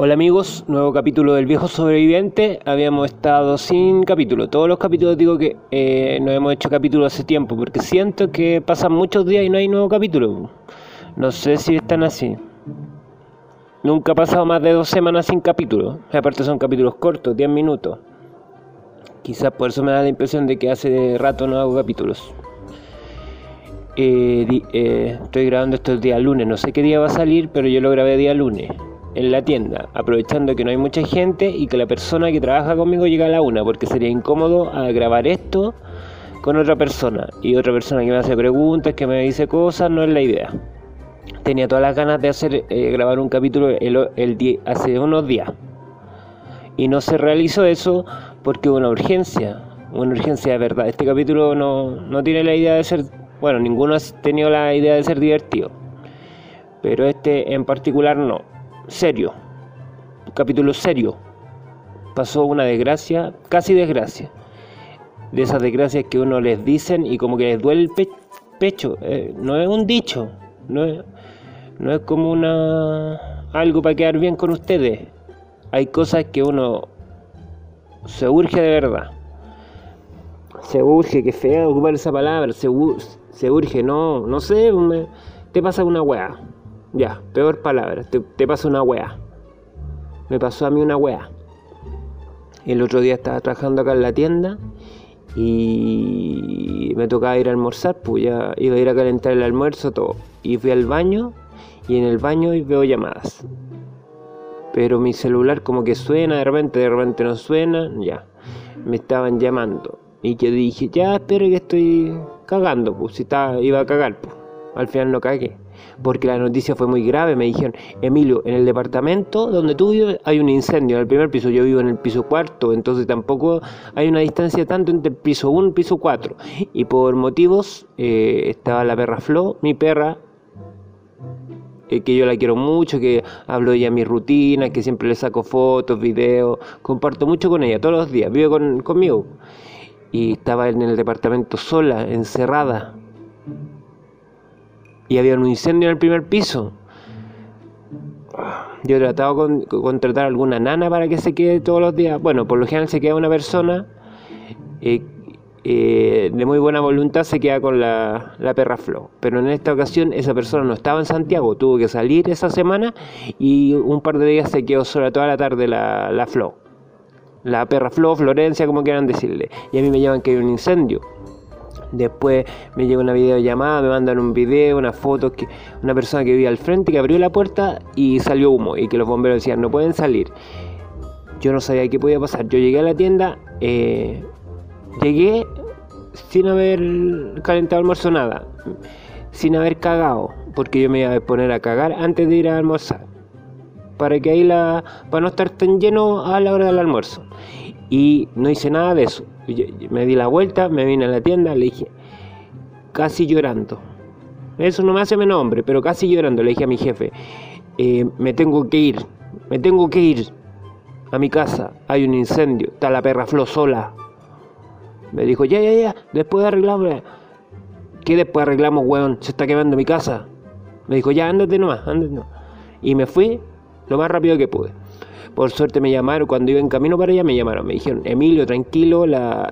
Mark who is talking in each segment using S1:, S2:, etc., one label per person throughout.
S1: Hola amigos, nuevo capítulo del viejo sobreviviente. Habíamos estado sin capítulo. Todos los capítulos digo que eh, no hemos hecho capítulo hace tiempo porque siento que pasan muchos días y no hay nuevo capítulo. No sé si están así. Nunca ha pasado más de dos semanas sin capítulo. Aparte son capítulos cortos, 10 minutos. Quizás por eso me da la impresión de que hace rato no hago capítulos. Eh, eh, estoy grabando esto el día lunes. No sé qué día va a salir, pero yo lo grabé día lunes en la tienda, aprovechando que no hay mucha gente y que la persona que trabaja conmigo llega a la una, porque sería incómodo a grabar esto con otra persona y otra persona que me hace preguntas, que me dice cosas, no es la idea. Tenía todas las ganas de hacer eh, grabar un capítulo hace unos días y no se realizó eso porque hubo una urgencia, una urgencia de verdad. Este capítulo no, no tiene la idea de ser, bueno, ninguno ha tenido la idea de ser divertido, pero este en particular no serio, capítulo serio. Pasó una desgracia, casi desgracia. De esas desgracias que uno les dicen y como que les duele el pecho. Eh, no es un dicho, no es, no es como una algo para quedar bien con ustedes. Hay cosas que uno se urge de verdad. Se urge, que fea ocupar esa palabra. Se, se urge, no, no sé, te pasa una weá. Ya, peor palabra, te, te pasa una wea. Me pasó a mí una wea. El otro día estaba trabajando acá en la tienda y me tocaba ir a almorzar, pues ya iba a ir a calentar el almuerzo, todo. Y fui al baño y en el baño veo llamadas. Pero mi celular como que suena, de repente, de repente no suena, ya. Me estaban llamando. Y yo dije, ya espero que estoy cagando, pues si iba a cagar, pues. Al final no cagué porque la noticia fue muy grave. Me dijeron, Emilio, en el departamento donde tú vives hay un incendio en el primer piso, yo vivo en el piso cuarto, entonces tampoco hay una distancia tanto entre el piso 1 y el piso 4. Y por motivos eh, estaba la perra Flo, mi perra, que yo la quiero mucho, que hablo de ella en mi rutina, que siempre le saco fotos, videos, comparto mucho con ella todos los días, vive con, conmigo. Y estaba en el departamento sola, encerrada, y había un incendio en el primer piso. Yo he tratado de contratar alguna nana para que se quede todos los días. Bueno, por lo general se queda una persona eh, eh, de muy buena voluntad, se queda con la, perra Flo. Pero en esta ocasión esa persona no estaba en Santiago, tuvo que salir esa semana y un par de días se quedó sola toda la tarde la, la Flo. La perra Flo, Florencia, como quieran decirle. Y a mí me llaman que hay un incendio. Después me llega una videollamada, me mandan un video, una foto, que una persona que vivía al frente que abrió la puerta y salió humo y que los bomberos decían no pueden salir. Yo no sabía qué podía pasar. Yo llegué a la tienda, eh, llegué sin haber calentado almuerzo nada, sin haber cagado, porque yo me iba a poner a cagar antes de ir a almorzar, para que ahí la, para no estar tan lleno a la hora del almuerzo. Y no hice nada de eso me di la vuelta, me vine a la tienda, le dije, casi llorando. Eso no me hace menos hombre, pero casi llorando, le dije a mi jefe, eh, me tengo que ir, me tengo que ir a mi casa, hay un incendio, está la perra Flo sola. Me dijo, ya, ya, ya, después arreglamos. ¿Qué después arreglamos, weón? Se está quemando mi casa. Me dijo, ya, ándate nomás, ándate nomás. Y me fui lo más rápido que pude. Por suerte me llamaron, cuando iba en camino para allá me llamaron, me dijeron, Emilio, tranquilo,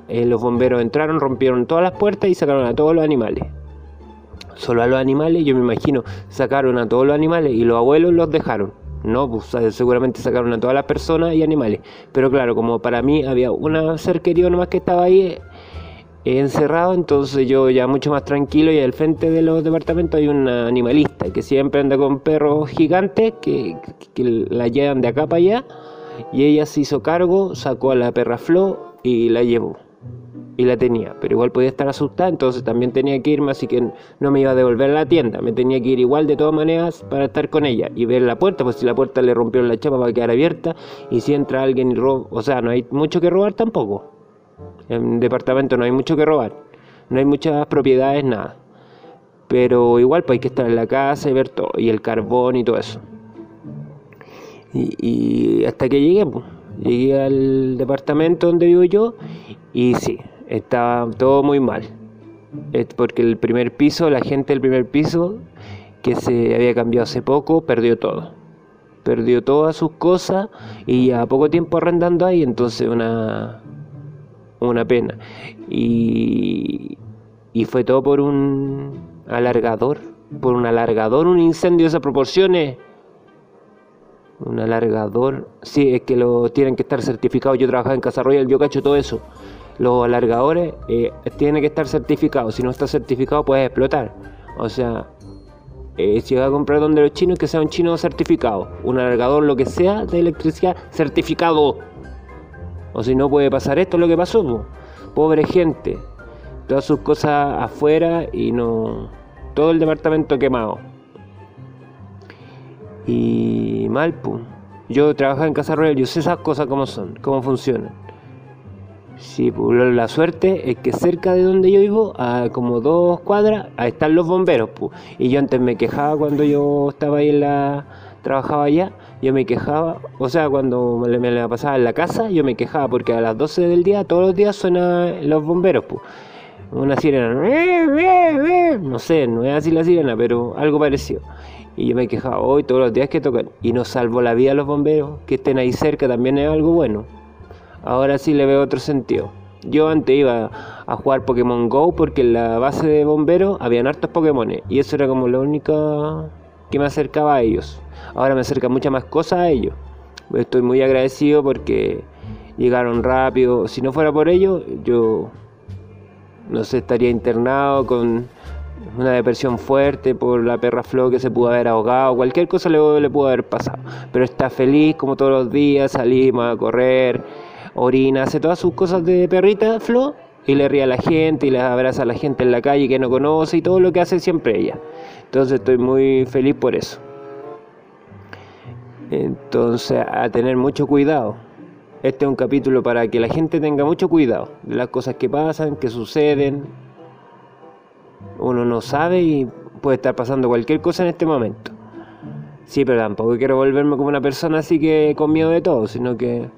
S1: eh, los bomberos entraron, rompieron todas las puertas y sacaron a todos los animales. Solo a los animales, yo me imagino, sacaron a todos los animales y los abuelos los dejaron. No, pues seguramente sacaron a todas las personas y animales. Pero claro, como para mí había una ser querido nomás que estaba ahí, encerrado, entonces yo ya mucho más tranquilo y al frente de los departamentos hay un animalista que siempre anda con perros gigantes que, la llevan de acá para allá y ella se hizo cargo, sacó a la perra Flo y la llevó y la tenía, pero igual podía estar asustada, entonces también tenía que irme, así que no me iba a devolver a la tienda, me tenía que ir igual de todas maneras para estar con ella y ver la puerta, pues si la puerta le rompió la chapa va a quedar abierta y si entra alguien y roba, o sea, no hay mucho que robar tampoco. En departamento no hay mucho que robar, no hay muchas propiedades, nada. Pero igual pues hay que estar en la casa y ver todo, y el carbón y todo eso. Y, hasta que llegué, pues, llegué al departamento donde vivo yo y sí, estaba todo muy mal. Es porque el primer piso, la gente del primer piso, que se había cambiado hace poco, perdió todo. Perdió todas sus cosas y a poco tiempo arrendando ahí, entonces una, una pena. Y, y fue todo por un alargador, por un alargador, un incendio de esas proporciones. Un alargador, sí, es que lo tienen que estar certificados. Yo trabajaba en Casa Royal, yo cacho todo eso. Los alargadores eh, tienen que estar certificados. Si no está certificado, puede explotar. O sea, eh, si vas a comprar donde los chinos, que sea un chino certificado. Un alargador, lo que sea de electricidad, certificado. O si no, puede pasar esto, lo que pasó. Pobre gente todas sus cosas afuera y no. Todo el departamento quemado. Y mal, pum. Yo trabajaba en Casa Royal, yo sé esas cosas cómo son, cómo funcionan. Sí, pues, la suerte es que cerca de donde yo vivo, a como dos cuadras, están los bomberos. Pues. Y yo antes me quejaba cuando yo estaba ahí en la. trabajaba allá, yo me quejaba, o sea, cuando me, la pasaba en la casa, yo me quejaba porque a las 12 del día, todos los días suenan los bomberos. Pues una sirena, no sé, no es así la sirena, pero algo parecido. Y yo me quejaba hoy todos los días que tocan y nos salvó la vida los bomberos, que estén ahí cerca también es algo bueno. Ahora sí le veo otro sentido. Yo antes iba a jugar Pokémon Go porque en la base de bomberos habían hartos Pokémon y eso era como lo único que me acercaba a ellos. Ahora me acerca muchas más cosas a ellos. Estoy muy agradecido porque llegaron rápido. Si no fuera por ellos, yo no sé, estaría internado con una depresión fuerte por la perra Flo que se pudo haber ahogado, cualquier cosa le, le pudo haber pasado. Pero está feliz como todos los días, salimos a correr, orina, hace todas sus cosas de perrita Flo y le ríe a la gente y le abraza a la gente en la calle que no conoce y todo lo que hace siempre ella. Entonces estoy muy feliz por eso. Entonces a tener mucho cuidado. Este es un capítulo para que la gente tenga mucho cuidado de las cosas que pasan, que suceden. Uno no sabe y puede estar pasando cualquier cosa en este momento. Sí, pero tampoco quiero volverme como una persona así que con miedo de todo, sino que.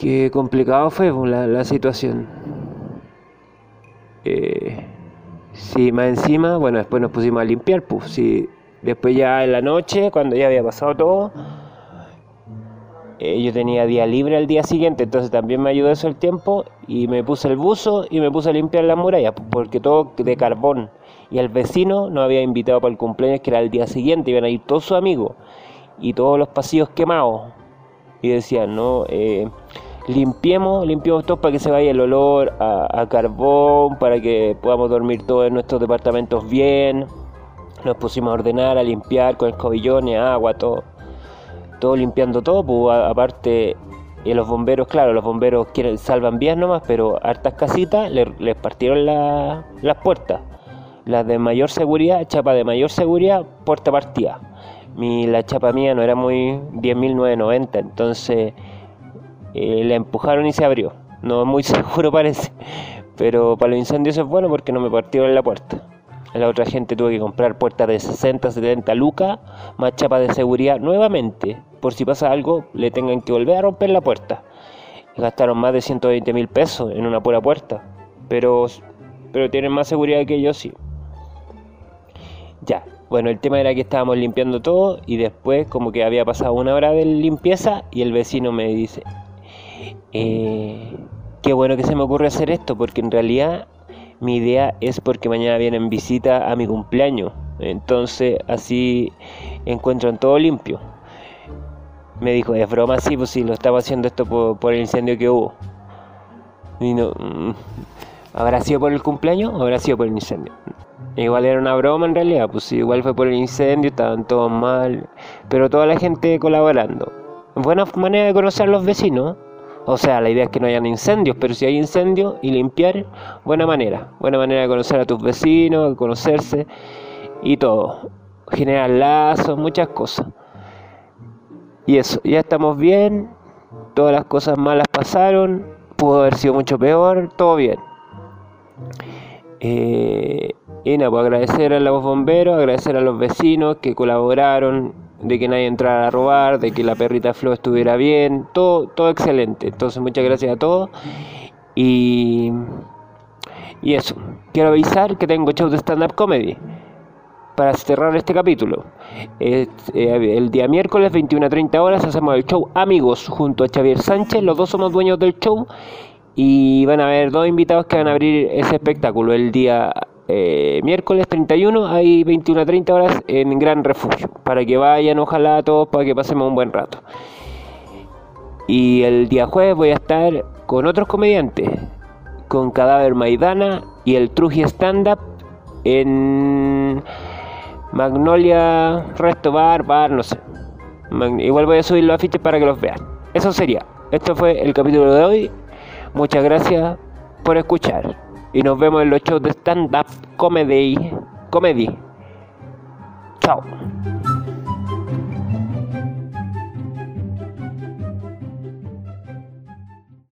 S1: Que complicado fue pues, la, situación. Eh, sí, más encima, bueno, después nos pusimos a limpiar, pues sí, después ya en la noche, cuando ya había pasado todo eh, yo tenía día libre al día siguiente, entonces también me ayudó eso el tiempo y me puse el buzo y me puse a limpiar las murallas, porque todo de carbón. Y el vecino nos había invitado para el cumpleaños que era el día siguiente, iban a ir todos sus amigos y todos los pasillos quemados. Y decían, no, eh, limpiemos, limpiemos todos para que se vaya el olor a, a carbón, para que podamos dormir todos en nuestros departamentos bien. Nos pusimos a ordenar, a limpiar con escobillones, agua, todo todo limpiando todo, pues aparte y los bomberos, claro, los bomberos quieren, salvan vías nomás, pero hartas casitas les partieron las puertas. Las de mayor seguridad, chapa de mayor seguridad, puerta partida. Mi, la chapa mía no era muy 10.990, entonces eh, la empujaron y se abrió. No es muy seguro parece, pero para los incendios es bueno porque no me partieron la puerta. La otra gente tuvo que comprar puertas de 60, 70 lucas, más chapa de seguridad nuevamente. Por si pasa algo, le tengan que volver a romper la puerta. gastaron más de 120 mil pesos en una pura puerta. Pero, pero tienen más seguridad que yo, sí. Ya, bueno, el tema era que estábamos limpiando todo y después como que había pasado una hora de limpieza y el vecino me dice, eh, qué bueno que se me ocurre hacer esto porque en realidad mi idea es porque mañana vienen visita a mi cumpleaños. Entonces así encuentran todo limpio. Me dijo, es broma, sí, pues sí, lo estaba haciendo esto por, el incendio que hubo. Y no, mm, ¿Habrá sido por el cumpleaños o habrá sido por el incendio? Igual era una broma en realidad, pues igual fue por el incendio, estaban todos mal, pero toda la gente colaborando. Buena manera de conocer a los vecinos. O sea, la idea es que no hayan incendios, pero si hay incendios y limpiar, buena manera. Buena manera de conocer a tus vecinos, de conocerse y todo. Generar lazos, muchas cosas. Y eso, ya estamos bien. Todas las cosas malas pasaron. Pudo haber sido mucho peor, todo bien. Eh, y nada, pues agradecer a los bomberos, agradecer a los vecinos que colaboraron, de que nadie entrara a robar, de que la perrita Flo estuviera bien, todo, todo excelente. Entonces muchas gracias a todos y, y eso. Quiero avisar que tengo show de stand-up comedy para cerrar este capítulo. Eh, el día miércoles 21 a 30 horas hacemos el show Amigos junto a Xavier Sánchez, los dos somos dueños del show y van a haber dos invitados que van a abrir ese espectáculo el día eh, miércoles 31 hay 21 a 30 horas en Gran Refugio para que vayan ojalá todos para que pasemos un buen rato y el día jueves voy a estar con otros comediantes con Cadáver Maidana y el Truji Stand Up en Magnolia Resto Bar, Bar, no sé. Igual voy a subir los afiches para que los vean. Eso sería. Esto fue el capítulo de hoy. Muchas gracias por escuchar. Y nos vemos en los shows de stand-up comedy. Comedy. Chao.